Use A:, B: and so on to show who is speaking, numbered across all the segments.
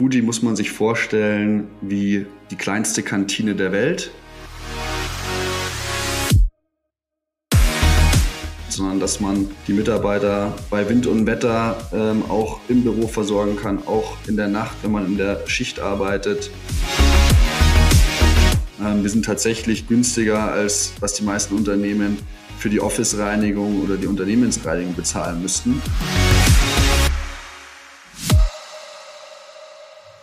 A: Fuji muss man sich vorstellen wie die kleinste Kantine der Welt. sondern dass man die Mitarbeiter bei Wind und Wetter ähm, auch im Büro versorgen kann, auch in der Nacht, wenn man in der Schicht arbeitet. Ähm, wir sind tatsächlich günstiger, als was die meisten Unternehmen für die Office-Reinigung oder die Unternehmensreinigung bezahlen müssten.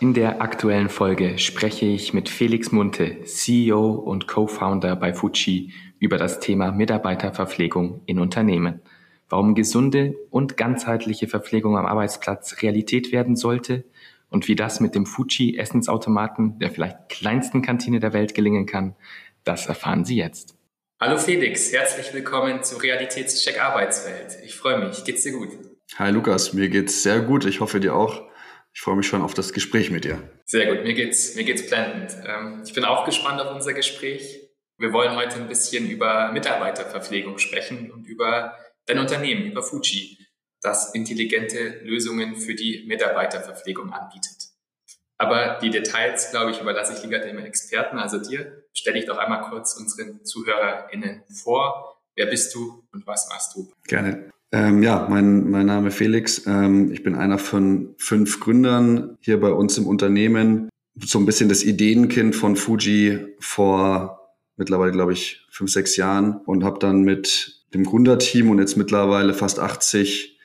B: In der aktuellen Folge spreche ich mit Felix Munte, CEO und Co-Founder bei Fuji, über das Thema Mitarbeiterverpflegung in Unternehmen. Warum gesunde und ganzheitliche Verpflegung am Arbeitsplatz Realität werden sollte und wie das mit dem Fuji Essensautomaten, der vielleicht kleinsten Kantine der Welt, gelingen kann, das erfahren Sie jetzt.
C: Hallo Felix, herzlich willkommen zu Realitätscheck Arbeitswelt. Ich freue mich. Geht's dir gut?
A: Hi Lukas, mir geht's sehr gut. Ich hoffe dir auch. Ich freue mich schon auf das Gespräch mit dir.
C: Sehr gut, mir geht's, mir geht's blendend. Ähm, ich bin auch gespannt auf unser Gespräch. Wir wollen heute ein bisschen über Mitarbeiterverpflegung sprechen und über dein Unternehmen, über Fuji, das intelligente Lösungen für die Mitarbeiterverpflegung anbietet. Aber die Details, glaube ich, überlasse ich lieber dem Experten, also dir. Stell dich doch einmal kurz unseren ZuhörerInnen vor. Wer bist du und was machst du?
A: Gerne. Ähm, ja, mein, mein Name Felix. Ähm, ich bin einer von fünf Gründern hier bei uns im Unternehmen. So ein bisschen das Ideenkind von Fuji vor mittlerweile, glaube ich, fünf, sechs Jahren und habe dann mit dem Gründerteam und jetzt mittlerweile fast 80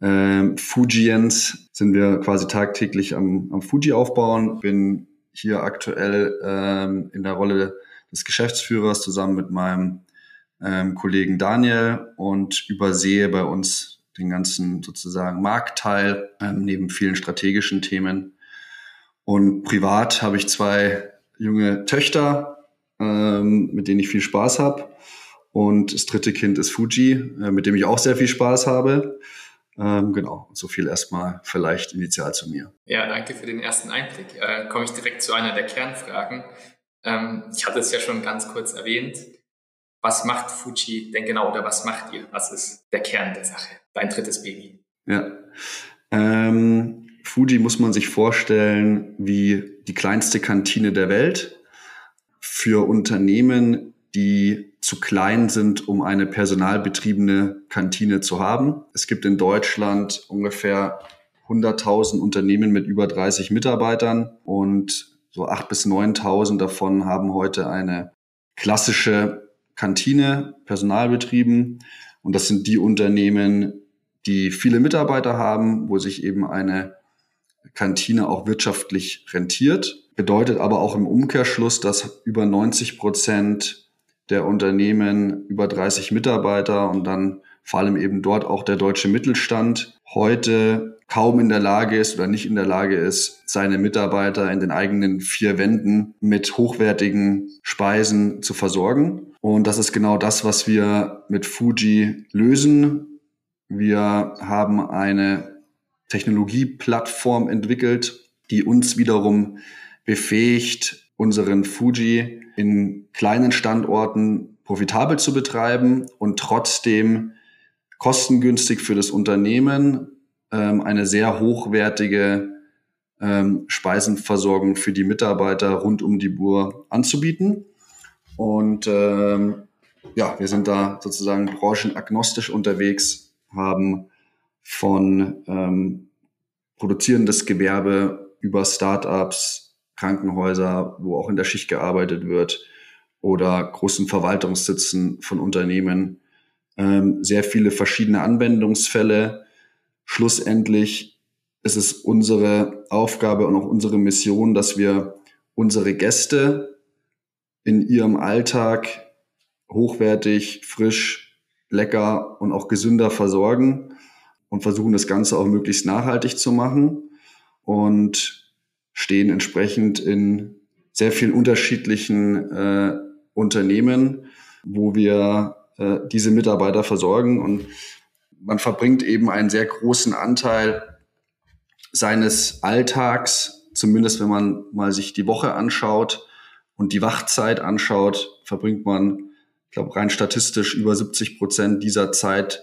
A: ähm, Fujians sind wir quasi tagtäglich am, am Fuji aufbauen. Bin hier aktuell ähm, in der Rolle des Geschäftsführers zusammen mit meinem ähm, Kollegen Daniel und übersehe bei uns den ganzen sozusagen Marktteil ähm, neben vielen strategischen Themen. Und privat habe ich zwei junge Töchter, ähm, mit denen ich viel Spaß habe. Und das dritte Kind ist Fuji, äh, mit dem ich auch sehr viel Spaß habe. Ähm, genau, so viel erstmal vielleicht initial zu mir.
C: Ja, danke für den ersten Einblick. Äh, komme ich direkt zu einer der Kernfragen. Ähm, ich hatte es ja schon ganz kurz erwähnt was macht Fuji denn genau oder was macht ihr? Was ist der Kern der Sache? Dein drittes Baby.
A: Ja. Ähm, Fuji muss man sich vorstellen wie die kleinste Kantine der Welt für Unternehmen, die zu klein sind, um eine personalbetriebene Kantine zu haben. Es gibt in Deutschland ungefähr 100.000 Unternehmen mit über 30 Mitarbeitern und so 8.000 bis 9.000 davon haben heute eine klassische Kantine, Personalbetrieben. Und das sind die Unternehmen, die viele Mitarbeiter haben, wo sich eben eine Kantine auch wirtschaftlich rentiert. Bedeutet aber auch im Umkehrschluss, dass über 90 Prozent der Unternehmen über 30 Mitarbeiter und dann vor allem eben dort auch der deutsche Mittelstand heute kaum in der Lage ist oder nicht in der Lage ist, seine Mitarbeiter in den eigenen vier Wänden mit hochwertigen Speisen zu versorgen. Und das ist genau das, was wir mit Fuji lösen. Wir haben eine Technologieplattform entwickelt, die uns wiederum befähigt, unseren Fuji in kleinen Standorten profitabel zu betreiben und trotzdem kostengünstig für das Unternehmen ähm, eine sehr hochwertige ähm, Speisenversorgung für die Mitarbeiter rund um die Uhr anzubieten. Und ähm, ja, wir sind da sozusagen branchenagnostisch unterwegs, haben von ähm, produzierendes Gewerbe über Startups, Krankenhäuser, wo auch in der Schicht gearbeitet wird, oder großen Verwaltungssitzen von Unternehmen, ähm, sehr viele verschiedene Anwendungsfälle. Schlussendlich ist es unsere Aufgabe und auch unsere Mission, dass wir unsere Gäste in ihrem Alltag hochwertig, frisch, lecker und auch gesünder versorgen und versuchen das Ganze auch möglichst nachhaltig zu machen und stehen entsprechend in sehr vielen unterschiedlichen äh, Unternehmen, wo wir äh, diese Mitarbeiter versorgen. Und man verbringt eben einen sehr großen Anteil seines Alltags, zumindest wenn man mal sich die Woche anschaut, und die Wachzeit anschaut, verbringt man, ich glaube, rein statistisch über 70 Prozent dieser Zeit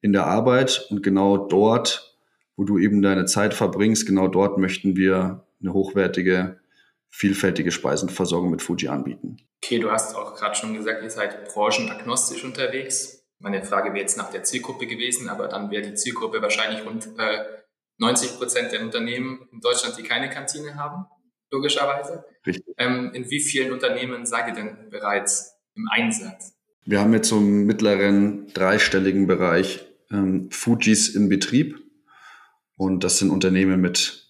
A: in der Arbeit. Und genau dort, wo du eben deine Zeit verbringst, genau dort möchten wir eine hochwertige, vielfältige Speisenversorgung mit Fuji anbieten.
C: Okay, du hast auch gerade schon gesagt, ihr seid branchenagnostisch unterwegs. Meine Frage wäre jetzt nach der Zielgruppe gewesen, aber dann wäre die Zielgruppe wahrscheinlich rund äh, 90 Prozent der Unternehmen in Deutschland, die keine Kantine haben, logischerweise. Richtig. Ähm, in wie vielen Unternehmen seid ihr denn bereits im Einsatz?
A: Wir haben jetzt so einen mittleren dreistelligen Bereich ähm, Fujis in Betrieb. Und das sind Unternehmen mit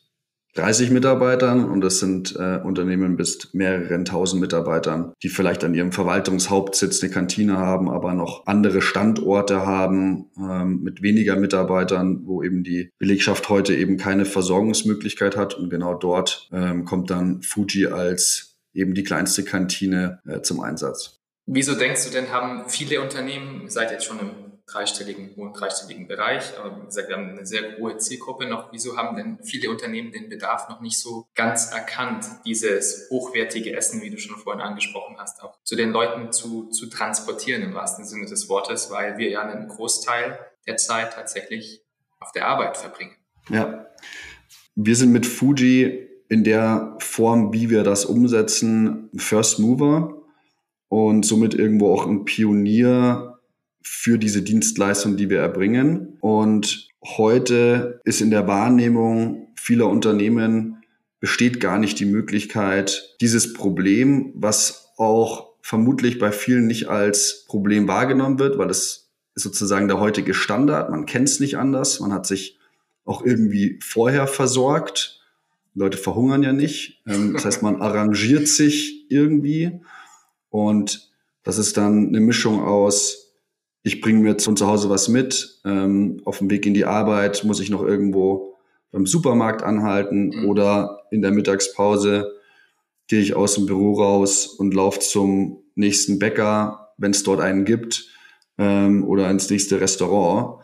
A: 30 Mitarbeitern und das sind äh, Unternehmen bis mehreren tausend Mitarbeitern, die vielleicht an ihrem Verwaltungshauptsitz eine Kantine haben, aber noch andere Standorte haben ähm, mit weniger Mitarbeitern, wo eben die Belegschaft heute eben keine Versorgungsmöglichkeit hat. Und genau dort ähm, kommt dann Fuji als eben die kleinste Kantine äh, zum Einsatz.
C: Wieso denkst du denn, haben viele Unternehmen, ihr seid jetzt schon im dreistelligen, hohen dreistelligen Bereich. Aber wie gesagt, wir haben eine sehr hohe Zielgruppe noch. Wieso haben denn viele Unternehmen den Bedarf noch nicht so ganz erkannt, dieses hochwertige Essen, wie du schon vorhin angesprochen hast, auch zu den Leuten zu, zu transportieren im wahrsten Sinne des Wortes, weil wir ja einen Großteil der Zeit tatsächlich auf der Arbeit verbringen.
A: Ja. Wir sind mit Fuji in der Form, wie wir das umsetzen, First Mover und somit irgendwo auch ein Pionier für diese Dienstleistung, die wir erbringen. Und heute ist in der Wahrnehmung vieler Unternehmen besteht gar nicht die Möglichkeit, dieses Problem, was auch vermutlich bei vielen nicht als Problem wahrgenommen wird, weil das ist sozusagen der heutige Standard. Man kennt es nicht anders. Man hat sich auch irgendwie vorher versorgt. Leute verhungern ja nicht. Ähm, das heißt, man arrangiert sich irgendwie. Und das ist dann eine Mischung aus ich bringe mir von zu Hause was mit. Ähm, auf dem Weg in die Arbeit muss ich noch irgendwo beim Supermarkt anhalten mhm. oder in der Mittagspause gehe ich aus dem Büro raus und laufe zum nächsten Bäcker, wenn es dort einen gibt, ähm, oder ins nächste Restaurant.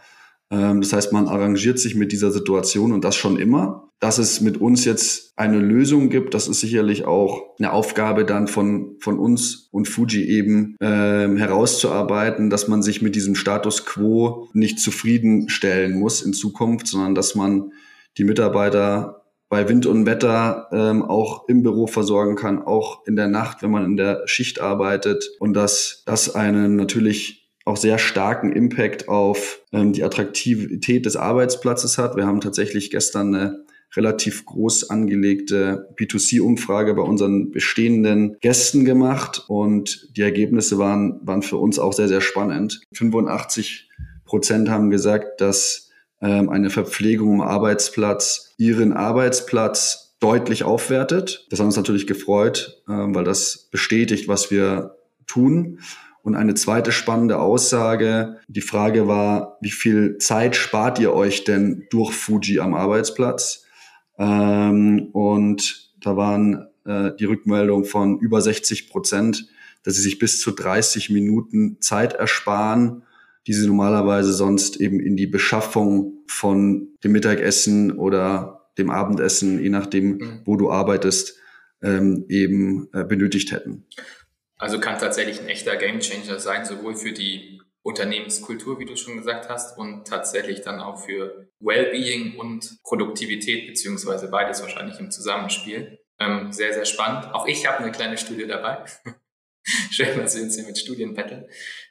A: Ähm, das heißt, man arrangiert sich mit dieser Situation und das schon immer. Dass es mit uns jetzt eine Lösung gibt, das ist sicherlich auch eine Aufgabe dann von, von uns und Fuji eben ähm, herauszuarbeiten, dass man sich mit diesem Status quo nicht zufriedenstellen muss in Zukunft, sondern dass man die Mitarbeiter bei Wind und Wetter ähm, auch im Büro versorgen kann, auch in der Nacht, wenn man in der Schicht arbeitet und dass das einen natürlich auch sehr starken Impact auf ähm, die Attraktivität des Arbeitsplatzes hat. Wir haben tatsächlich gestern eine relativ groß angelegte B2C-Umfrage bei unseren bestehenden Gästen gemacht und die Ergebnisse waren, waren für uns auch sehr, sehr spannend. 85 Prozent haben gesagt, dass ähm, eine Verpflegung im Arbeitsplatz ihren Arbeitsplatz deutlich aufwertet. Das hat uns natürlich gefreut, ähm, weil das bestätigt, was wir tun. Und eine zweite spannende Aussage, die Frage war, wie viel Zeit spart ihr euch denn durch Fuji am Arbeitsplatz? Ähm, und da waren äh, die Rückmeldung von über 60 Prozent, dass sie sich bis zu 30 Minuten Zeit ersparen, die sie normalerweise sonst eben in die Beschaffung von dem Mittagessen oder dem Abendessen, je nachdem, mhm. wo du arbeitest, ähm, eben äh, benötigt hätten.
C: Also kann tatsächlich ein echter Gamechanger sein, sowohl für die Unternehmenskultur, wie du schon gesagt hast, und tatsächlich dann auch für Wellbeing und Produktivität, beziehungsweise beides wahrscheinlich im Zusammenspiel. Ähm, sehr, sehr spannend. Auch ich habe eine kleine Studie dabei. Schön, dass wir uns hier mit Studien betteln.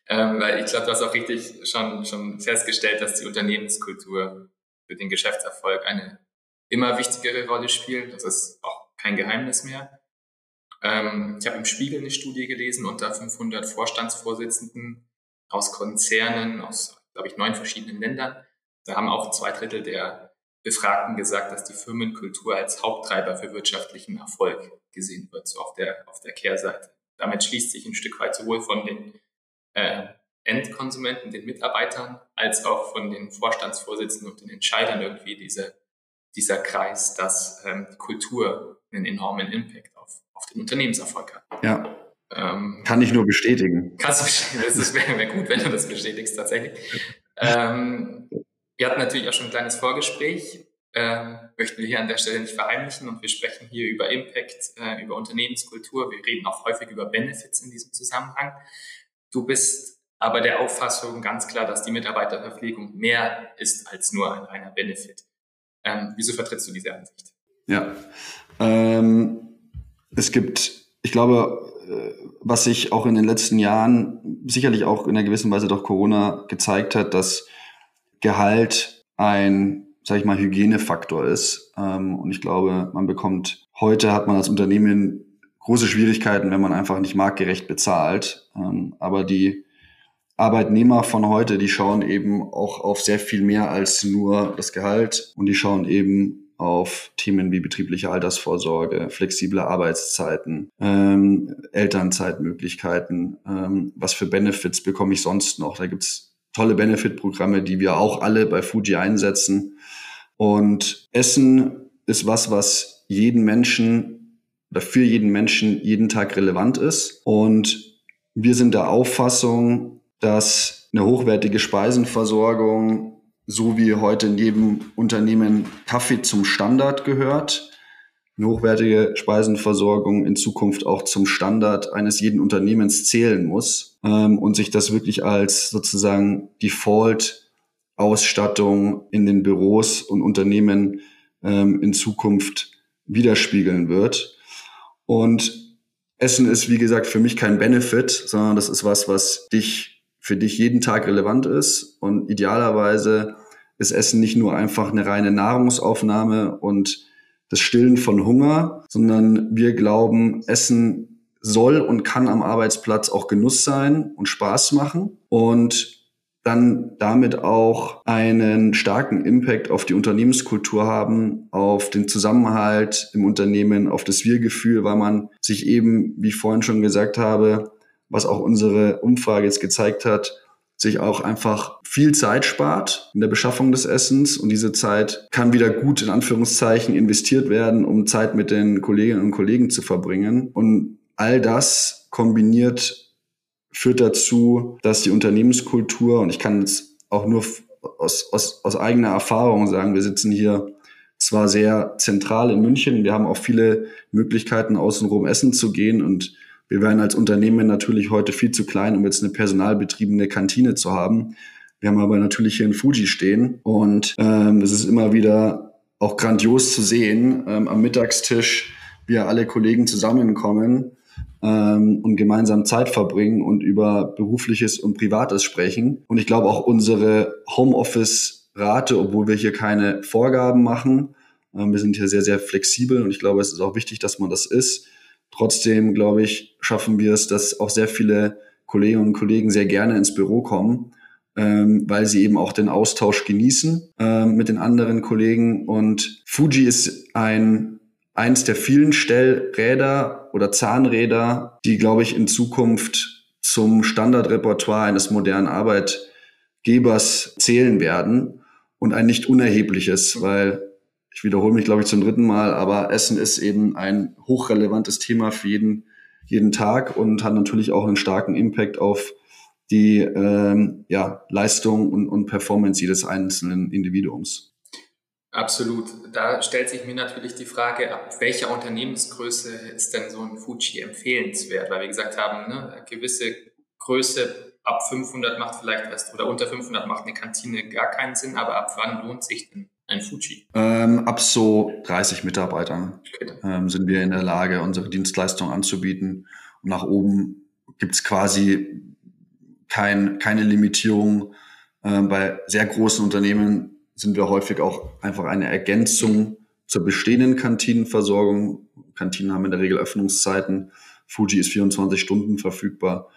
C: Ähm, weil ich glaube, du hast auch richtig schon, schon festgestellt, dass die Unternehmenskultur für den Geschäftserfolg eine immer wichtigere Rolle spielt. Das ist auch kein Geheimnis mehr. Ähm, ich habe im Spiegel eine Studie gelesen unter 500 Vorstandsvorsitzenden aus Konzernen, aus, glaube ich, neun verschiedenen Ländern. Da haben auch zwei Drittel der Befragten gesagt, dass die Firmenkultur als Haupttreiber für wirtschaftlichen Erfolg gesehen wird, so auf der, auf der Kehrseite. Damit schließt sich ein Stück weit sowohl von den äh, Endkonsumenten, den Mitarbeitern, als auch von den Vorstandsvorsitzenden und den Entscheidern irgendwie diese, dieser Kreis, dass ähm, Kultur einen enormen Impact auf, den Unternehmenserfolg hat.
A: Ja. Ähm, Kann ich nur bestätigen.
C: Kannst du bestätigen. Das wäre wär gut, wenn du das bestätigst tatsächlich. Ähm, wir hatten natürlich auch schon ein kleines Vorgespräch. Ähm, möchten wir hier an der Stelle nicht verheimlichen und wir sprechen hier über Impact, äh, über Unternehmenskultur. Wir reden auch häufig über Benefits in diesem Zusammenhang. Du bist aber der Auffassung ganz klar, dass die Mitarbeiterverpflegung mehr ist als nur ein reiner Benefit. Ähm, wieso vertrittst du diese Ansicht?
A: Ja. Ähm, es gibt, ich glaube, äh, was sich auch in den letzten Jahren sicherlich auch in einer gewissen Weise durch Corona gezeigt hat, dass Gehalt ein, sag ich mal, Hygienefaktor ist. Ähm, und ich glaube, man bekommt, heute hat man als Unternehmen große Schwierigkeiten, wenn man einfach nicht marktgerecht bezahlt. Ähm, aber die Arbeitnehmer von heute, die schauen eben auch auf sehr viel mehr als nur das Gehalt und die schauen eben auf Themen wie betriebliche Altersvorsorge, flexible Arbeitszeiten, ähm, Elternzeitmöglichkeiten, ähm, was für Benefits bekomme ich sonst noch. Da gibt's tolle Benefit-Programme, die wir auch alle bei Fuji einsetzen. Und Essen ist was, was jeden Menschen oder für jeden Menschen jeden Tag relevant ist. Und wir sind der Auffassung, dass eine hochwertige Speisenversorgung, so wie heute in jedem Unternehmen Kaffee zum Standard gehört, eine hochwertige Speisenversorgung in Zukunft auch zum Standard eines jeden Unternehmens zählen muss ähm, und sich das wirklich als sozusagen Default-Ausstattung in den Büros und Unternehmen ähm, in Zukunft widerspiegeln wird. Und Essen ist, wie gesagt, für mich kein Benefit, sondern das ist was, was dich für dich jeden Tag relevant ist. Und idealerweise ist Essen nicht nur einfach eine reine Nahrungsaufnahme und das Stillen von Hunger, sondern wir glauben, Essen soll und kann am Arbeitsplatz auch Genuss sein und Spaß machen und dann damit auch einen starken Impact auf die Unternehmenskultur haben, auf den Zusammenhalt im Unternehmen, auf das Wir-Gefühl, weil man sich eben, wie ich vorhin schon gesagt habe, was auch unsere Umfrage jetzt gezeigt hat, sich auch einfach viel Zeit spart in der Beschaffung des Essens und diese Zeit kann wieder gut in Anführungszeichen investiert werden, um Zeit mit den Kolleginnen und Kollegen zu verbringen. Und all das kombiniert führt dazu, dass die Unternehmenskultur, und ich kann jetzt auch nur aus, aus, aus eigener Erfahrung sagen, wir sitzen hier zwar sehr zentral in München, wir haben auch viele Möglichkeiten, außenrum essen zu gehen und wir wären als Unternehmen natürlich heute viel zu klein, um jetzt eine personalbetriebene Kantine zu haben. Wir haben aber natürlich hier in Fuji stehen und ähm, es ist immer wieder auch grandios zu sehen ähm, am Mittagstisch, wie alle Kollegen zusammenkommen ähm, und gemeinsam Zeit verbringen und über berufliches und privates sprechen. Und ich glaube auch unsere Homeoffice-Rate, obwohl wir hier keine Vorgaben machen, ähm, wir sind hier sehr, sehr flexibel und ich glaube, es ist auch wichtig, dass man das ist Trotzdem, glaube ich, schaffen wir es, dass auch sehr viele Kolleginnen und Kollegen sehr gerne ins Büro kommen, ähm, weil sie eben auch den Austausch genießen ähm, mit den anderen Kollegen. Und Fuji ist ein eins der vielen Stellräder oder Zahnräder, die, glaube ich, in Zukunft zum Standardrepertoire eines modernen Arbeitgebers zählen werden und ein nicht unerhebliches, weil ich wiederhole mich, glaube ich, zum dritten Mal, aber Essen ist eben ein hochrelevantes Thema für jeden, jeden Tag und hat natürlich auch einen starken Impact auf die ähm, ja, Leistung und, und Performance jedes einzelnen Individuums.
C: Absolut. Da stellt sich mir natürlich die Frage, ab welcher Unternehmensgröße ist denn so ein Fuji empfehlenswert? Weil wir gesagt haben, ne, gewisse Größe ab 500 macht vielleicht erst oder unter 500 macht eine Kantine gar keinen Sinn, aber ab wann lohnt sich denn ein Fuji?
A: Ähm, ab so 30 Mitarbeitern ähm, sind wir in der Lage, unsere Dienstleistung anzubieten. Und nach oben gibt es quasi kein, keine Limitierung. Ähm, bei sehr großen Unternehmen sind wir häufig auch einfach eine Ergänzung zur bestehenden Kantinenversorgung. Kantinen haben in der Regel Öffnungszeiten. Fuji ist 24 Stunden verfügbar.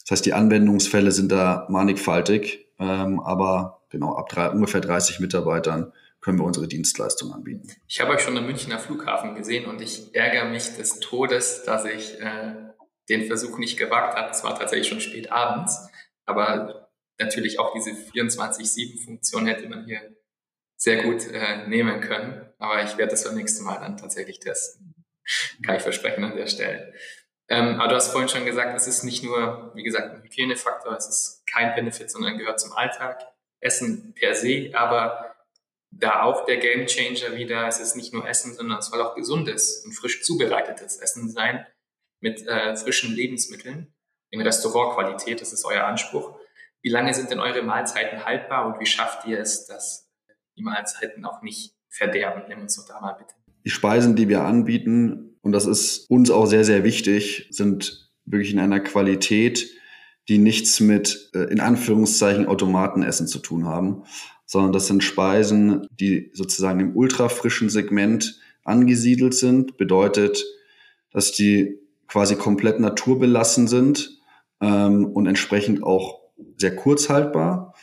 A: Das heißt, die Anwendungsfälle sind da mannigfaltig, ähm, aber genau ab drei, ungefähr 30 Mitarbeitern können wir unsere Dienstleistung anbieten.
C: Ich habe euch schon am Münchner Flughafen gesehen und ich ärgere mich des Todes, dass ich äh, den Versuch nicht gewagt habe. Es war tatsächlich schon spät abends, aber natürlich auch diese 24-7-Funktion hätte man hier sehr gut äh, nehmen können. Aber ich werde das beim nächsten Mal dann tatsächlich testen. Kann ich versprechen an der Stelle. Ähm, aber du hast vorhin schon gesagt, es ist nicht nur, wie gesagt, ein Hygienefaktor, es ist kein Benefit, sondern gehört zum Alltag. Essen per se, aber da auch der Gamechanger wieder, es ist nicht nur Essen, sondern es soll auch gesundes und frisch zubereitetes Essen sein mit äh, frischen Lebensmitteln in Restaurantqualität, das ist euer Anspruch. Wie lange sind denn eure Mahlzeiten haltbar und wie schafft ihr es, dass die Mahlzeiten auch nicht verderben? Nimm uns doch da mal bitte
A: die Speisen, die wir anbieten, und das ist uns auch sehr, sehr wichtig, sind wirklich in einer Qualität, die nichts mit, äh, in Anführungszeichen, Automatenessen zu tun haben, sondern das sind Speisen, die sozusagen im ultrafrischen Segment angesiedelt sind. Bedeutet, dass die quasi komplett naturbelassen sind ähm, und entsprechend auch sehr kurz haltbar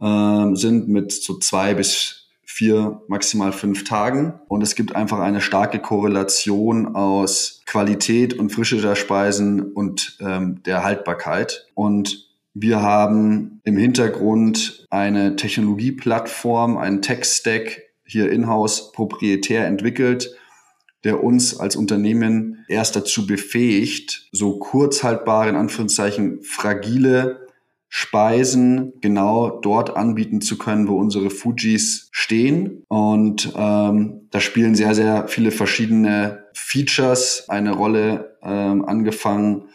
A: ähm, sind mit so zwei bis vier, maximal fünf Tagen. Und es gibt einfach eine starke Korrelation aus Qualität und Frische der Speisen und ähm, der Haltbarkeit. Und wir haben im Hintergrund eine Technologieplattform, einen Tech-Stack hier in-house proprietär entwickelt, der uns als Unternehmen erst dazu befähigt, so kurzhaltbare, in Anführungszeichen fragile Speisen genau dort anbieten zu können, wo unsere Fujis stehen. Und ähm, da spielen sehr, sehr viele verschiedene Features eine Rolle, ähm, angefangen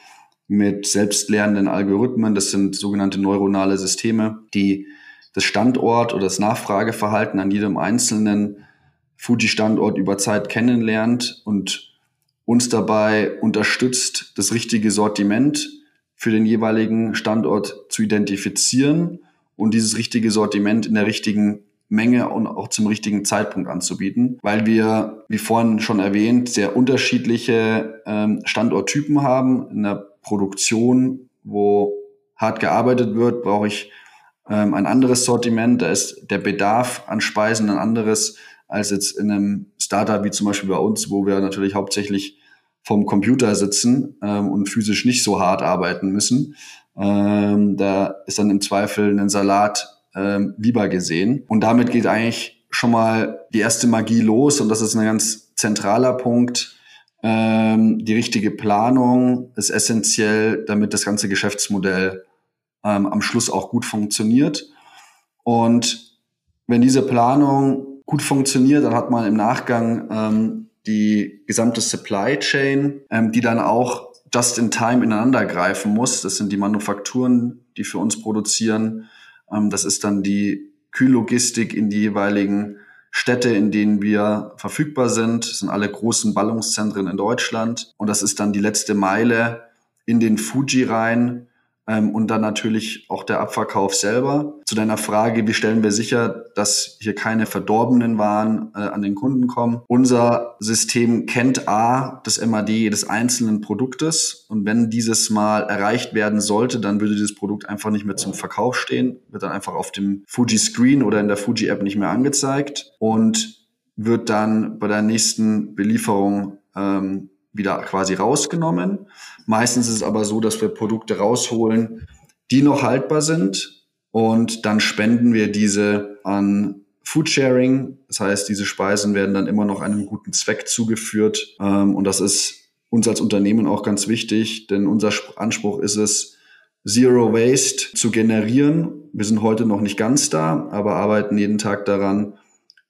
A: mit selbstlernenden Algorithmen. Das sind sogenannte neuronale Systeme, die das Standort oder das Nachfrageverhalten an jedem einzelnen Fuji-Standort über Zeit kennenlernt und uns dabei unterstützt, das richtige Sortiment für den jeweiligen Standort zu identifizieren und dieses richtige Sortiment in der richtigen Menge und auch zum richtigen Zeitpunkt anzubieten, weil wir, wie vorhin schon erwähnt, sehr unterschiedliche ähm, Standorttypen haben. In der Produktion, wo hart gearbeitet wird, brauche ich ähm, ein anderes Sortiment. Da ist der Bedarf an Speisen ein anderes als jetzt in einem Startup wie zum Beispiel bei uns, wo wir natürlich hauptsächlich vom Computer sitzen ähm, und physisch nicht so hart arbeiten müssen. Ähm, da ist dann im Zweifel ein Salat ähm, lieber gesehen. Und damit geht eigentlich schon mal die erste Magie los und das ist ein ganz zentraler Punkt. Ähm, die richtige Planung ist essentiell, damit das ganze Geschäftsmodell ähm, am Schluss auch gut funktioniert. Und wenn diese Planung gut funktioniert, dann hat man im Nachgang ähm, die gesamte Supply Chain, ähm, die dann auch just in time ineinander greifen muss. Das sind die Manufakturen, die für uns produzieren. Ähm, das ist dann die Kühllogistik in die jeweiligen Städte, in denen wir verfügbar sind. Das sind alle großen Ballungszentren in Deutschland. Und das ist dann die letzte Meile in den Fuji rein, und dann natürlich auch der Abverkauf selber. Zu deiner Frage, wie stellen wir sicher, dass hier keine verdorbenen Waren äh, an den Kunden kommen? Unser System kennt A, das MAD des einzelnen Produktes und wenn dieses mal erreicht werden sollte, dann würde dieses Produkt einfach nicht mehr zum Verkauf stehen, wird dann einfach auf dem Fuji Screen oder in der Fuji App nicht mehr angezeigt und wird dann bei der nächsten Belieferung ähm, wieder quasi rausgenommen. Meistens ist es aber so, dass wir Produkte rausholen, die noch haltbar sind und dann spenden wir diese an Foodsharing. Das heißt, diese Speisen werden dann immer noch einem guten Zweck zugeführt. Ähm, und das ist uns als Unternehmen auch ganz wichtig, denn unser Anspruch ist es, Zero Waste zu generieren. Wir sind heute noch nicht ganz da, aber arbeiten jeden Tag daran,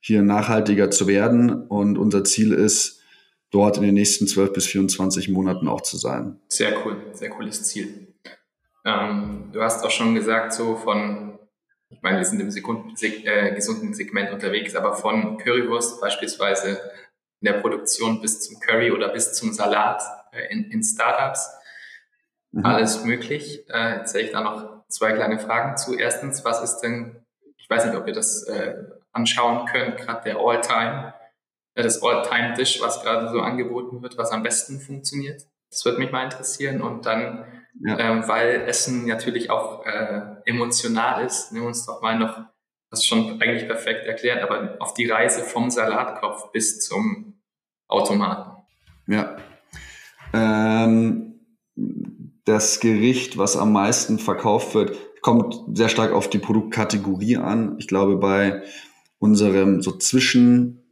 A: hier nachhaltiger zu werden. Und unser Ziel ist, dort in den nächsten 12 bis 24 Monaten auch zu sein.
C: Sehr cool, sehr cooles Ziel. Ähm, du hast auch schon gesagt, so von, ich meine, wir sind im Sekunden, äh, gesunden Segment unterwegs, aber von Currywurst beispielsweise in der Produktion bis zum Curry oder bis zum Salat äh, in, in Startups. Mhm. Alles möglich. Äh, jetzt hätte ich da noch zwei kleine Fragen zu. Erstens, was ist denn, ich weiß nicht, ob ihr das äh, anschauen könnt, gerade der All-Time das All-Time-Dish, was gerade so angeboten wird, was am besten funktioniert. Das würde mich mal interessieren. Und dann, ja. ähm, weil Essen natürlich auch äh, emotional ist, nehmen wir uns doch mal noch, das ist schon eigentlich perfekt erklärt, aber auf die Reise vom Salatkopf bis zum Automaten.
A: Ja. Ähm, das Gericht, was am meisten verkauft wird, kommt sehr stark auf die Produktkategorie an. Ich glaube, bei unserem so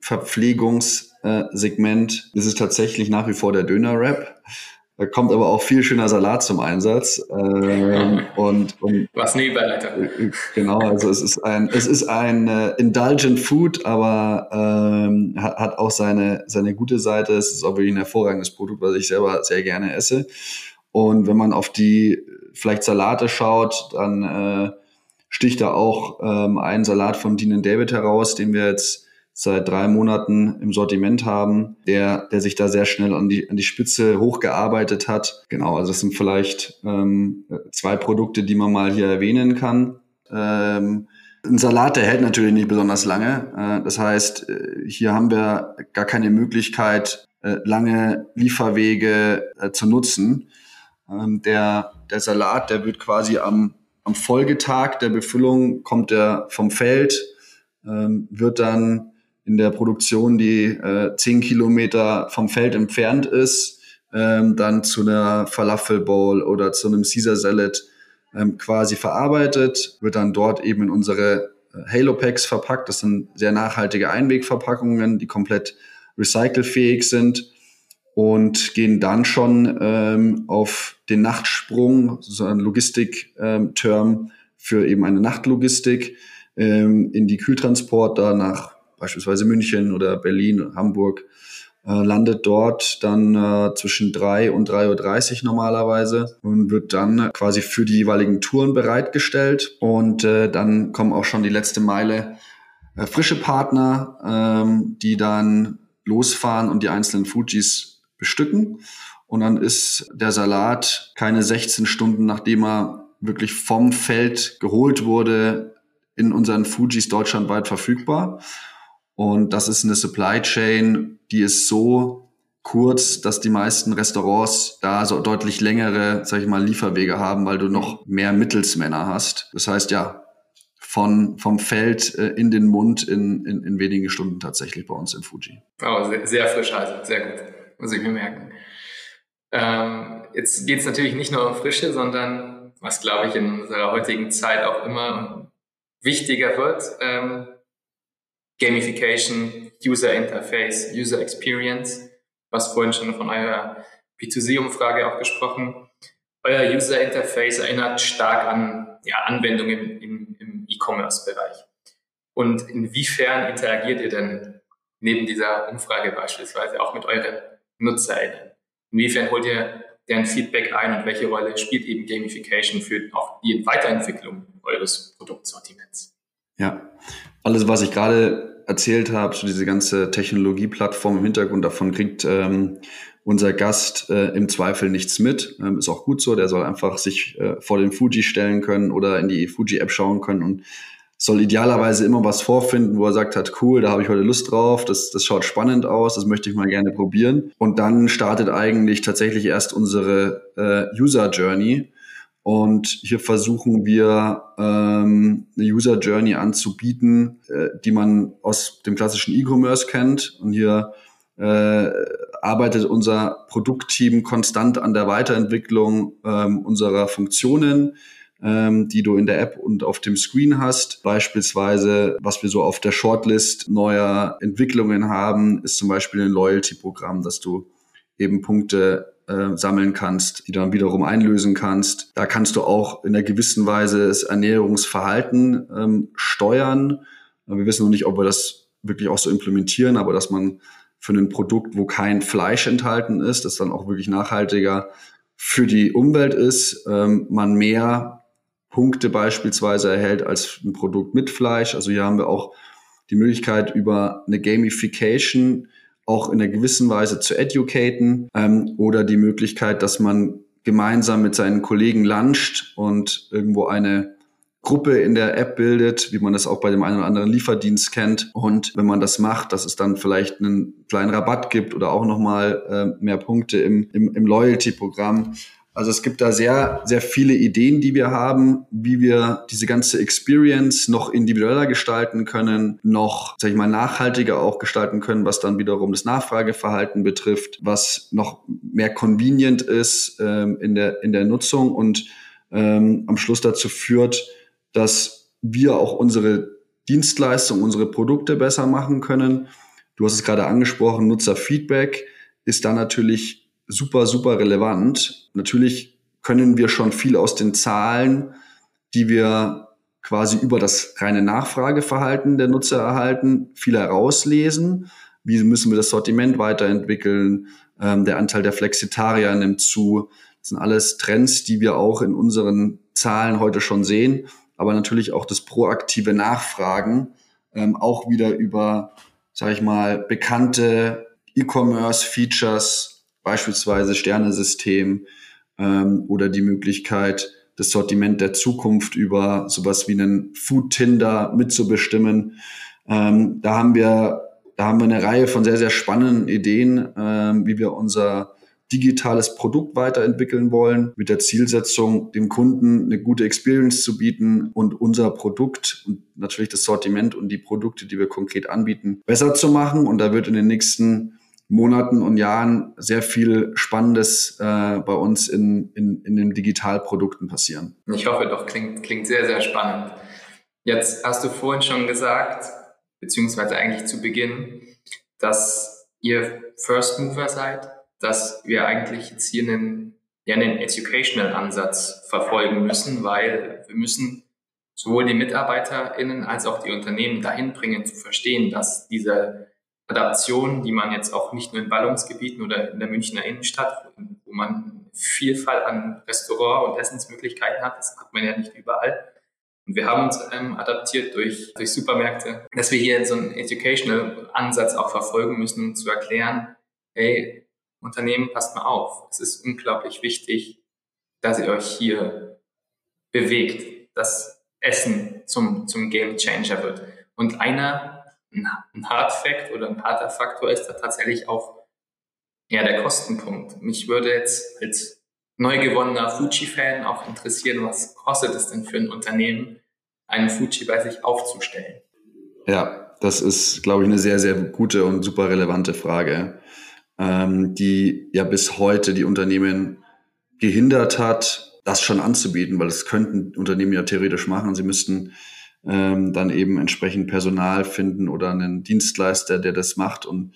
A: Zwischenverpflegungssegment ist es tatsächlich nach wie vor der Döner-Rap. Da kommt aber auch viel schöner Salat zum Einsatz. Ähm, und, und
C: Was eine Überleitung.
A: Genau, also es ist ein, es ist ein äh, indulgent Food, aber ähm, hat, hat auch seine, seine gute Seite. Es ist auch wirklich ein hervorragendes Produkt, was ich selber sehr gerne esse. Und wenn man auf die vielleicht Salate schaut, dann äh, sticht da auch ähm, ein Salat von Dean David heraus, den wir jetzt seit drei Monaten im Sortiment haben, der, der sich da sehr schnell an die, an die Spitze hochgearbeitet hat. Genau, also das sind vielleicht ähm, zwei Produkte, die man mal hier erwähnen kann. Ähm, ein Salat, der hält natürlich nicht besonders lange. Äh, das heißt, äh, hier haben wir gar keine Möglichkeit, äh, lange Lieferwege äh, zu nutzen. Ähm, der, der Salat, der wird quasi am, am Folgetag der Befüllung, kommt der vom Feld, ähm, wird dann in der Produktion, die äh, zehn Kilometer vom Feld entfernt ist, ähm, dann zu einer Falafel Bowl oder zu einem Caesar Salad ähm, quasi verarbeitet, wird dann dort eben in unsere äh, Halo Packs verpackt. Das sind sehr nachhaltige Einwegverpackungen, die komplett recycelfähig sind und gehen dann schon ähm, auf den Nachtsprung, so ein Logistik-Term ähm, für eben eine Nachtlogistik ähm, in die Kühltransporter nach beispielsweise München oder Berlin, Hamburg, äh, landet dort dann äh, zwischen drei und 3.30 Uhr normalerweise und wird dann quasi für die jeweiligen Touren bereitgestellt. Und äh, dann kommen auch schon die letzte Meile äh, frische Partner, ähm, die dann losfahren und die einzelnen Fujis bestücken. Und dann ist der Salat keine 16 Stunden, nachdem er wirklich vom Feld geholt wurde, in unseren Fujis deutschlandweit verfügbar. Und das ist eine Supply Chain, die ist so kurz, dass die meisten Restaurants da so deutlich längere, sag ich mal, Lieferwege haben, weil du noch mehr Mittelsmänner hast. Das heißt ja, von, vom Feld äh, in den Mund in, in, in wenigen Stunden tatsächlich bei uns in Fuji.
C: Oh, sehr, sehr frisch also, sehr gut. Muss ich mir merken. Ähm, jetzt geht es natürlich nicht nur um Frische, sondern was, glaube ich, in unserer heutigen Zeit auch immer wichtiger wird, ähm, Gamification, User Interface, User Experience, was vorhin schon von eurer P2C-Umfrage auch gesprochen. Euer User Interface erinnert stark an ja, Anwendungen im, im E-Commerce-Bereich. Und inwiefern interagiert ihr denn neben dieser Umfrage beispielsweise auch mit euren NutzerInnen? Inwiefern holt ihr deren Feedback ein und welche Rolle spielt eben Gamification für auch die Weiterentwicklung eures Produktsortiments?
A: Ja, alles, was ich gerade erzählt habe, so diese ganze Technologieplattform im Hintergrund, davon kriegt ähm, unser Gast äh, im Zweifel nichts mit. Ähm, ist auch gut so, der soll einfach sich äh, vor den Fuji stellen können oder in die Fuji-App schauen können und soll idealerweise immer was vorfinden, wo er sagt hat, cool, da habe ich heute Lust drauf, das, das schaut spannend aus, das möchte ich mal gerne probieren. Und dann startet eigentlich tatsächlich erst unsere äh, User Journey, und hier versuchen wir ähm, eine User Journey anzubieten, äh, die man aus dem klassischen E-Commerce kennt. Und hier äh, arbeitet unser Produktteam konstant an der Weiterentwicklung ähm, unserer Funktionen, ähm, die du in der App und auf dem Screen hast. Beispielsweise, was wir so auf der Shortlist neuer Entwicklungen haben, ist zum Beispiel ein Loyalty-Programm, dass du eben Punkte äh, sammeln kannst, die dann wiederum einlösen kannst. Da kannst du auch in einer gewissen Weise das Ernährungsverhalten ähm, steuern. Wir wissen noch nicht, ob wir das wirklich auch so implementieren, aber dass man für ein Produkt, wo kein Fleisch enthalten ist, das dann auch wirklich nachhaltiger für die Umwelt ist, ähm, man mehr Punkte beispielsweise erhält als ein Produkt mit Fleisch. Also hier haben wir auch die Möglichkeit über eine Gamification auch in einer gewissen Weise zu educaten ähm, oder die Möglichkeit, dass man gemeinsam mit seinen Kollegen luncht und irgendwo eine Gruppe in der App bildet, wie man das auch bei dem einen oder anderen Lieferdienst kennt. Und wenn man das macht, dass es dann vielleicht einen kleinen Rabatt gibt oder auch nochmal äh, mehr Punkte im, im, im Loyalty-Programm. Also es gibt da sehr, sehr viele Ideen, die wir haben, wie wir diese ganze Experience noch individueller gestalten können, noch, sag ich mal, nachhaltiger auch gestalten können, was dann wiederum das Nachfrageverhalten betrifft, was noch mehr convenient ist ähm, in, der, in der Nutzung und ähm, am Schluss dazu führt, dass wir auch unsere Dienstleistung, unsere Produkte besser machen können. Du hast es gerade angesprochen, Nutzerfeedback ist da natürlich super, super relevant. Natürlich können wir schon viel aus den Zahlen, die wir quasi über das reine Nachfrageverhalten der Nutzer erhalten, viel herauslesen. Wie müssen wir das Sortiment weiterentwickeln? Ähm, der Anteil der Flexitarier nimmt zu. Das sind alles Trends, die wir auch in unseren Zahlen heute schon sehen. Aber natürlich auch das proaktive Nachfragen, ähm, auch wieder über sage ich mal, bekannte E-Commerce-Features, beispielsweise Sternesystem ähm, oder die Möglichkeit, das Sortiment der Zukunft über sowas wie einen Food Tinder mitzubestimmen. Ähm, da haben wir da haben wir eine Reihe von sehr sehr spannenden Ideen, ähm, wie wir unser digitales Produkt weiterentwickeln wollen, mit der Zielsetzung, dem Kunden eine gute Experience zu bieten und unser Produkt und natürlich das Sortiment und die Produkte, die wir konkret anbieten, besser zu machen. Und da wird in den nächsten Monaten und Jahren sehr viel Spannendes äh, bei uns in, in, in den Digitalprodukten passieren.
C: Ich hoffe doch, klingt, klingt sehr, sehr spannend. Jetzt hast du vorhin schon gesagt, beziehungsweise eigentlich zu Beginn, dass ihr First Mover seid dass wir eigentlich jetzt hier einen, ja, einen Educational-Ansatz verfolgen müssen, weil wir müssen sowohl die MitarbeiterInnen als auch die Unternehmen dahin bringen, zu verstehen, dass diese Adaption, die man jetzt auch nicht nur in Ballungsgebieten oder in der Münchner Innenstadt, wo man Vielfalt an Restaurant- und Essensmöglichkeiten hat, das hat man ja nicht überall. Und wir haben uns ähm, adaptiert durch, durch Supermärkte, dass wir hier so einen Educational-Ansatz auch verfolgen müssen, um zu erklären, hey, Unternehmen, passt mal auf. Es ist unglaublich wichtig, dass ihr euch hier bewegt, dass Essen zum, zum Game Changer wird. Und einer, ein Hard Fact oder ein harter Faktor ist da tatsächlich auch ja, der Kostenpunkt. Mich würde jetzt als neu gewonnener Fuji-Fan auch interessieren, was kostet es denn für ein Unternehmen, einen Fuji bei sich aufzustellen?
A: Ja, das ist, glaube ich, eine sehr, sehr gute und super relevante Frage ähm, die ja bis heute die Unternehmen gehindert hat, das schon anzubieten, weil das könnten Unternehmen ja theoretisch machen. Sie müssten ähm, dann eben entsprechend Personal finden oder einen Dienstleister, der das macht und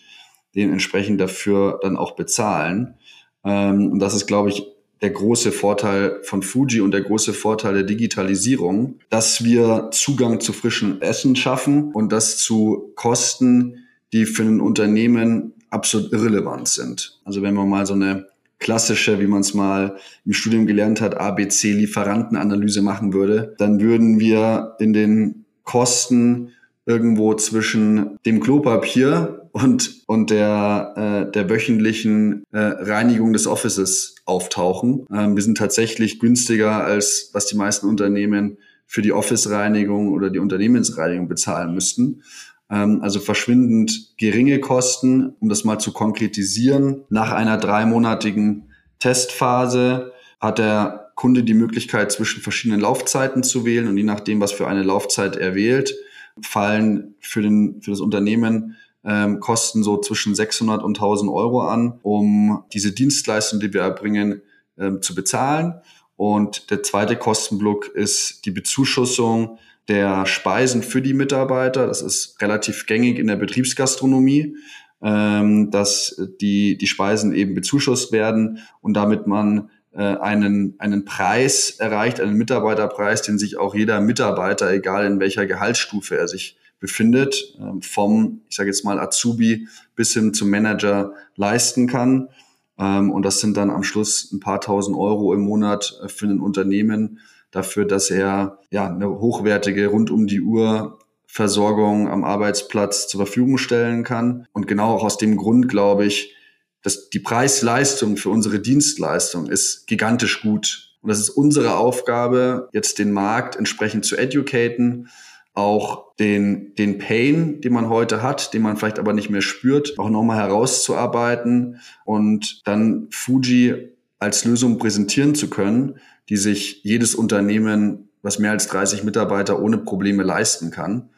A: den entsprechend dafür dann auch bezahlen. Ähm, und das ist, glaube ich, der große Vorteil von Fuji und der große Vorteil der Digitalisierung, dass wir Zugang zu frischem Essen schaffen und das zu Kosten, die für ein Unternehmen absolut irrelevant sind. Also wenn man mal so eine klassische, wie man es mal im Studium gelernt hat, ABC-Lieferantenanalyse machen würde, dann würden wir in den Kosten irgendwo zwischen dem Klopapier und, und der, äh, der wöchentlichen äh, Reinigung des Offices auftauchen. Ähm, wir sind tatsächlich günstiger, als was die meisten Unternehmen für die Office-Reinigung oder die Unternehmensreinigung bezahlen müssten. Ähm, also verschwindend geringe Kosten, um das mal zu konkretisieren. Nach einer dreimonatigen Testphase hat der Kunde die Möglichkeit, zwischen verschiedenen Laufzeiten zu wählen und je nachdem, was für eine Laufzeit er wählt, fallen für, den, für das Unternehmen ähm, Kosten so zwischen 600 und 1000 Euro an, um diese Dienstleistung, die wir erbringen, ähm, zu bezahlen. Und der zweite Kostenblock ist die Bezuschussung der Speisen für die Mitarbeiter. Das ist relativ gängig in der Betriebsgastronomie, ähm, dass die, die Speisen eben bezuschusst werden und damit man äh, einen, einen Preis erreicht, einen Mitarbeiterpreis, den sich auch jeder Mitarbeiter, egal in welcher Gehaltsstufe er sich befindet, äh, vom, ich sage jetzt mal, Azubi bis hin zum Manager leisten kann. Ähm, und das sind dann am Schluss ein paar tausend Euro im Monat äh, für ein Unternehmen, dafür, dass er ja eine hochwertige rund um die Uhr Versorgung am Arbeitsplatz zur Verfügung stellen kann. Und genau auch aus dem Grund glaube ich, dass die Preis-Leistung für unsere Dienstleistung ist gigantisch gut. Und das ist unsere Aufgabe, jetzt den Markt entsprechend zu educaten, auch den, den Pain, den man heute hat, den man vielleicht aber nicht mehr spürt, auch nochmal herauszuarbeiten und dann Fuji als Lösung präsentieren zu können, die sich jedes Unternehmen, was mehr als 30 Mitarbeiter ohne Probleme leisten kann.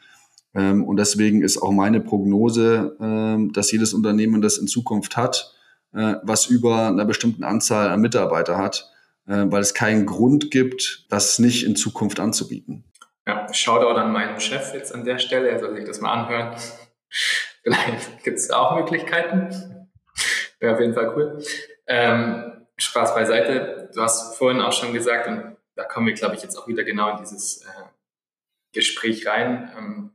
A: Ähm, und deswegen ist auch meine Prognose, ähm, dass jedes Unternehmen, das in Zukunft hat, äh, was über einer bestimmten Anzahl an Mitarbeiter hat, äh, weil es keinen Grund gibt, das nicht in Zukunft anzubieten.
C: Ja, Shoutout an meinen Chef jetzt an der Stelle, er soll sich das mal anhören. Vielleicht gibt es auch Möglichkeiten. Wäre auf jeden Fall cool. Ähm, Spaß beiseite. Du hast vorhin auch schon gesagt, und da kommen wir, glaube ich, jetzt auch wieder genau in dieses äh, Gespräch rein. Ähm,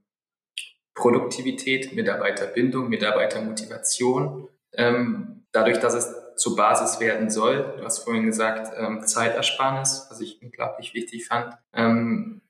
C: Produktivität, Mitarbeiterbindung, Mitarbeitermotivation. Ähm, dadurch, dass es zur Basis werden soll, du hast vorhin gesagt, ähm, Zeitersparnis, was ich unglaublich wichtig fand. Ähm,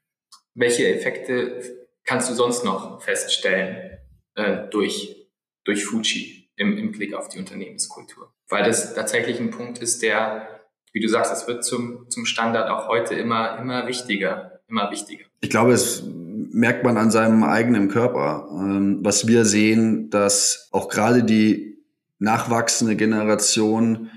C: welche Effekte kannst du sonst noch feststellen? äh, durch, durch Fuji im, im Blick auf die Unternehmenskultur. Weil das tatsächlich ein Punkt ist, der, wie du sagst, es wird zum, zum Standard auch heute immer, immer wichtiger, immer wichtiger.
A: Ich glaube, es merkt man an seinem eigenen Körper. Ähm, was wir sehen, dass auch gerade die nachwachsende Generation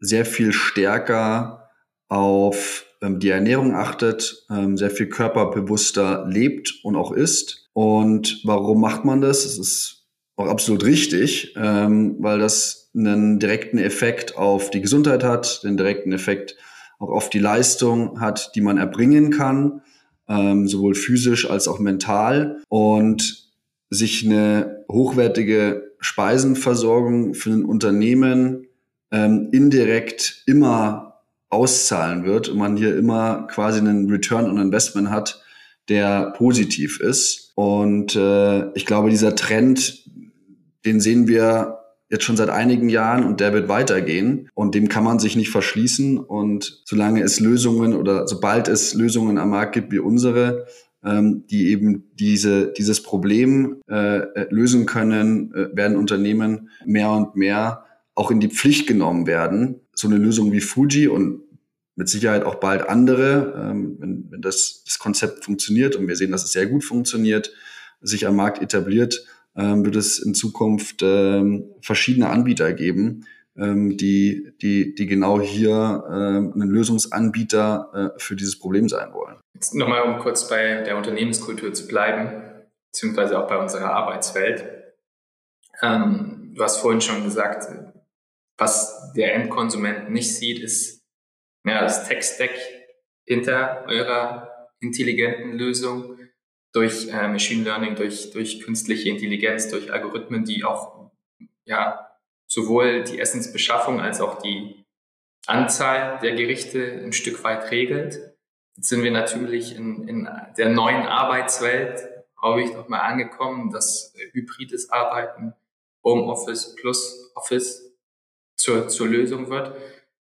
A: sehr viel stärker auf ähm, die Ernährung achtet, ähm, sehr viel körperbewusster lebt und auch isst. Und warum macht man das? Es ist auch absolut richtig, ähm, weil das einen direkten Effekt auf die Gesundheit hat, den direkten Effekt auch auf die Leistung hat, die man erbringen kann, ähm, sowohl physisch als auch mental. Und sich eine hochwertige Speisenversorgung für ein Unternehmen ähm, indirekt immer auszahlen wird und man hier immer quasi einen Return on Investment hat, der positiv ist. Und äh, ich glaube, dieser Trend, den sehen wir jetzt schon seit einigen Jahren und der wird weitergehen und dem kann man sich nicht verschließen und solange es Lösungen oder sobald es Lösungen am Markt gibt wie unsere, ähm, die eben diese, dieses Problem äh, äh lösen können, äh, werden Unternehmen mehr und mehr auch in die Pflicht genommen werden. So eine Lösung wie Fuji und mit Sicherheit auch bald andere, ähm, wenn, wenn das, das Konzept funktioniert und wir sehen, dass es sehr gut funktioniert, sich am Markt etabliert, ähm, wird es in Zukunft ähm, verschiedene Anbieter geben, ähm, die, die, die genau hier ähm, einen Lösungsanbieter äh, für dieses Problem sein wollen.
C: Jetzt nochmal, um kurz bei der Unternehmenskultur zu bleiben, beziehungsweise auch bei unserer Arbeitswelt. Ähm, du hast vorhin schon gesagt, was der Endkonsument nicht sieht, ist ja, das Tech-Stack hinter eurer intelligenten Lösung durch äh, Machine Learning, durch, durch künstliche Intelligenz, durch Algorithmen, die auch ja, sowohl die Essensbeschaffung als auch die Anzahl der Gerichte ein Stück weit regelt. Jetzt sind wir natürlich in, in der neuen Arbeitswelt, habe ich noch mal angekommen, dass hybrides Arbeiten, Homeoffice plus Office zur, zur Lösung wird.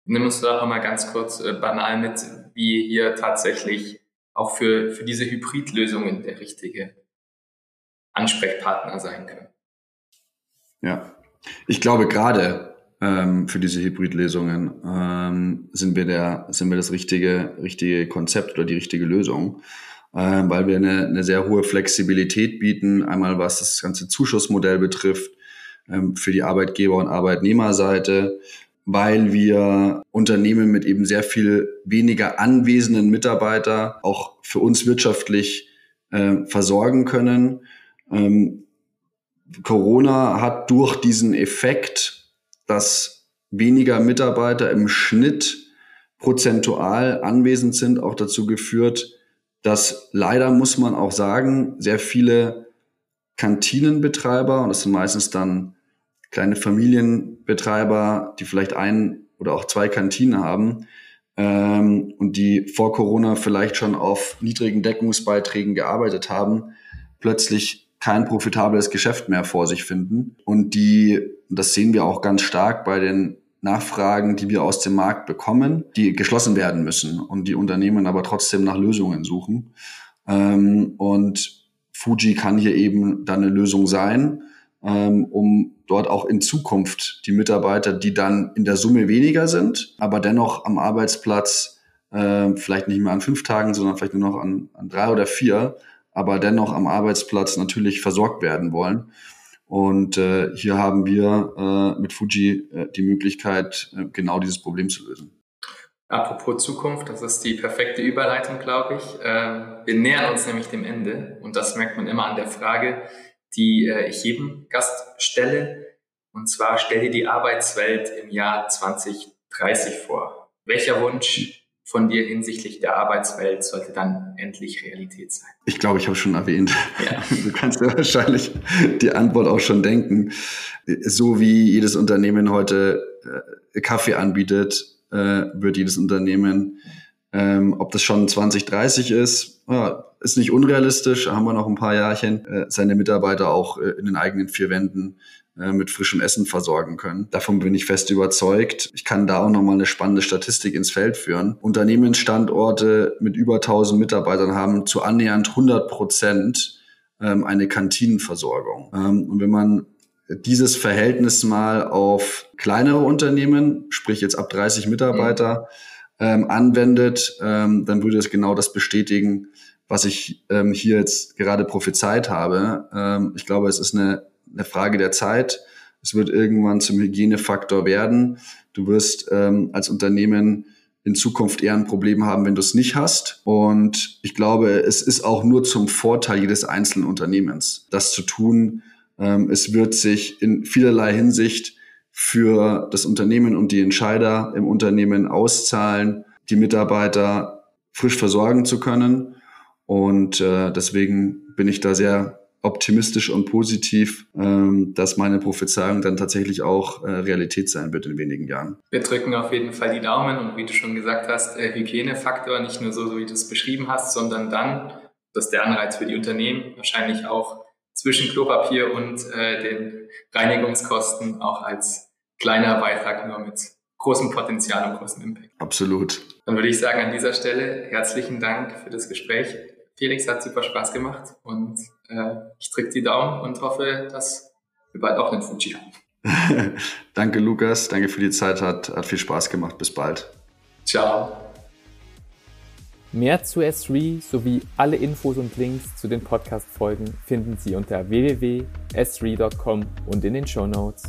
C: Nimm uns da auch mal ganz kurz äh, banal mit, wie hier tatsächlich auch für, für diese Hybridlösungen der richtige Ansprechpartner sein können.
A: Ja, ich glaube gerade ähm, für diese Hybridlösungen ähm, sind wir der sind wir das richtige richtige Konzept oder die richtige Lösung, ähm, weil wir eine, eine sehr hohe Flexibilität bieten. Einmal was das ganze Zuschussmodell betrifft ähm, für die Arbeitgeber und Arbeitnehmerseite, weil wir Unternehmen mit eben sehr viel weniger anwesenden Mitarbeiter auch für uns wirtschaftlich äh, versorgen können. Ähm, Corona hat durch diesen Effekt, dass weniger Mitarbeiter im Schnitt prozentual anwesend sind, auch dazu geführt, dass leider muss man auch sagen, sehr viele Kantinenbetreiber, und das sind meistens dann kleine Familienbetreiber, die vielleicht ein oder auch zwei Kantinen haben ähm, und die vor Corona vielleicht schon auf niedrigen Deckungsbeiträgen gearbeitet haben, plötzlich kein profitables Geschäft mehr vor sich finden. Und die, das sehen wir auch ganz stark bei den Nachfragen, die wir aus dem Markt bekommen, die geschlossen werden müssen und die Unternehmen aber trotzdem nach Lösungen suchen. Ähm, und Fuji kann hier eben dann eine Lösung sein, ähm, um dort auch in Zukunft die Mitarbeiter, die dann in der Summe weniger sind, aber dennoch am Arbeitsplatz äh, vielleicht nicht mehr an fünf Tagen, sondern vielleicht nur noch an, an drei oder vier, aber dennoch am Arbeitsplatz natürlich versorgt werden wollen. Und äh, hier haben wir äh, mit Fuji äh, die Möglichkeit, äh, genau dieses Problem zu lösen.
C: Apropos Zukunft, das ist die perfekte Überleitung, glaube ich. Äh, wir nähern uns nämlich dem Ende und das merkt man immer an der Frage, die äh, ich jedem Gast stelle. Und zwar stell dir die Arbeitswelt im Jahr 2030 vor. Welcher Wunsch von dir hinsichtlich der Arbeitswelt sollte dann endlich Realität sein?
A: Ich glaube, ich habe schon erwähnt. Ja. Du kannst ja wahrscheinlich die Antwort auch schon denken. So wie jedes Unternehmen heute äh, Kaffee anbietet, äh, wird jedes Unternehmen, ähm, ob das schon 2030 ist, ist nicht unrealistisch, haben wir noch ein paar Jahrchen, äh, seine Mitarbeiter auch in den eigenen vier Wänden mit frischem Essen versorgen können. Davon bin ich fest überzeugt. Ich kann da auch nochmal eine spannende Statistik ins Feld führen. Unternehmensstandorte mit über 1000 Mitarbeitern haben zu annähernd 100 Prozent ähm, eine Kantinenversorgung. Ähm, und wenn man dieses Verhältnis mal auf kleinere Unternehmen, sprich jetzt ab 30 Mitarbeiter, ähm, anwendet, dann würde es genau das bestätigen, was ich ähm, hier jetzt gerade prophezeit habe. Ähm, ich glaube, es ist eine, eine Frage der Zeit. Es wird irgendwann zum Hygienefaktor werden. Du wirst ähm, als Unternehmen in Zukunft eher ein Problem haben, wenn du es nicht hast. Und ich glaube, es ist auch nur zum Vorteil jedes einzelnen Unternehmens, das zu tun. Ähm, es wird sich in vielerlei Hinsicht für das Unternehmen und die Entscheider im Unternehmen auszahlen, die Mitarbeiter frisch versorgen zu können. Und äh, deswegen bin ich da sehr optimistisch und positiv, ähm, dass meine Prophezeiung dann tatsächlich auch äh, Realität sein wird in wenigen Jahren.
C: Wir drücken auf jeden Fall die Daumen und wie du schon gesagt hast, äh, Hygienefaktor nicht nur so, so wie du es beschrieben hast, sondern dann, das ist der Anreiz für die Unternehmen, wahrscheinlich auch zwischen Klopapier und äh, den Reinigungskosten auch als kleiner Beitrag nur mit großem Potenzial und großem Impact.
A: Absolut.
C: Dann würde ich sagen, an dieser Stelle herzlichen Dank für das Gespräch. Felix hat super Spaß gemacht und ich drücke die Daumen und hoffe, dass wir bald auch einen Fuji
A: haben. danke, Lukas. Danke für die Zeit. Hat, hat viel Spaß gemacht. Bis bald.
C: Ciao.
B: Mehr zu S3 sowie alle Infos und Links zu den Podcast-Folgen finden Sie unter www.s3.com und in den Show Notes.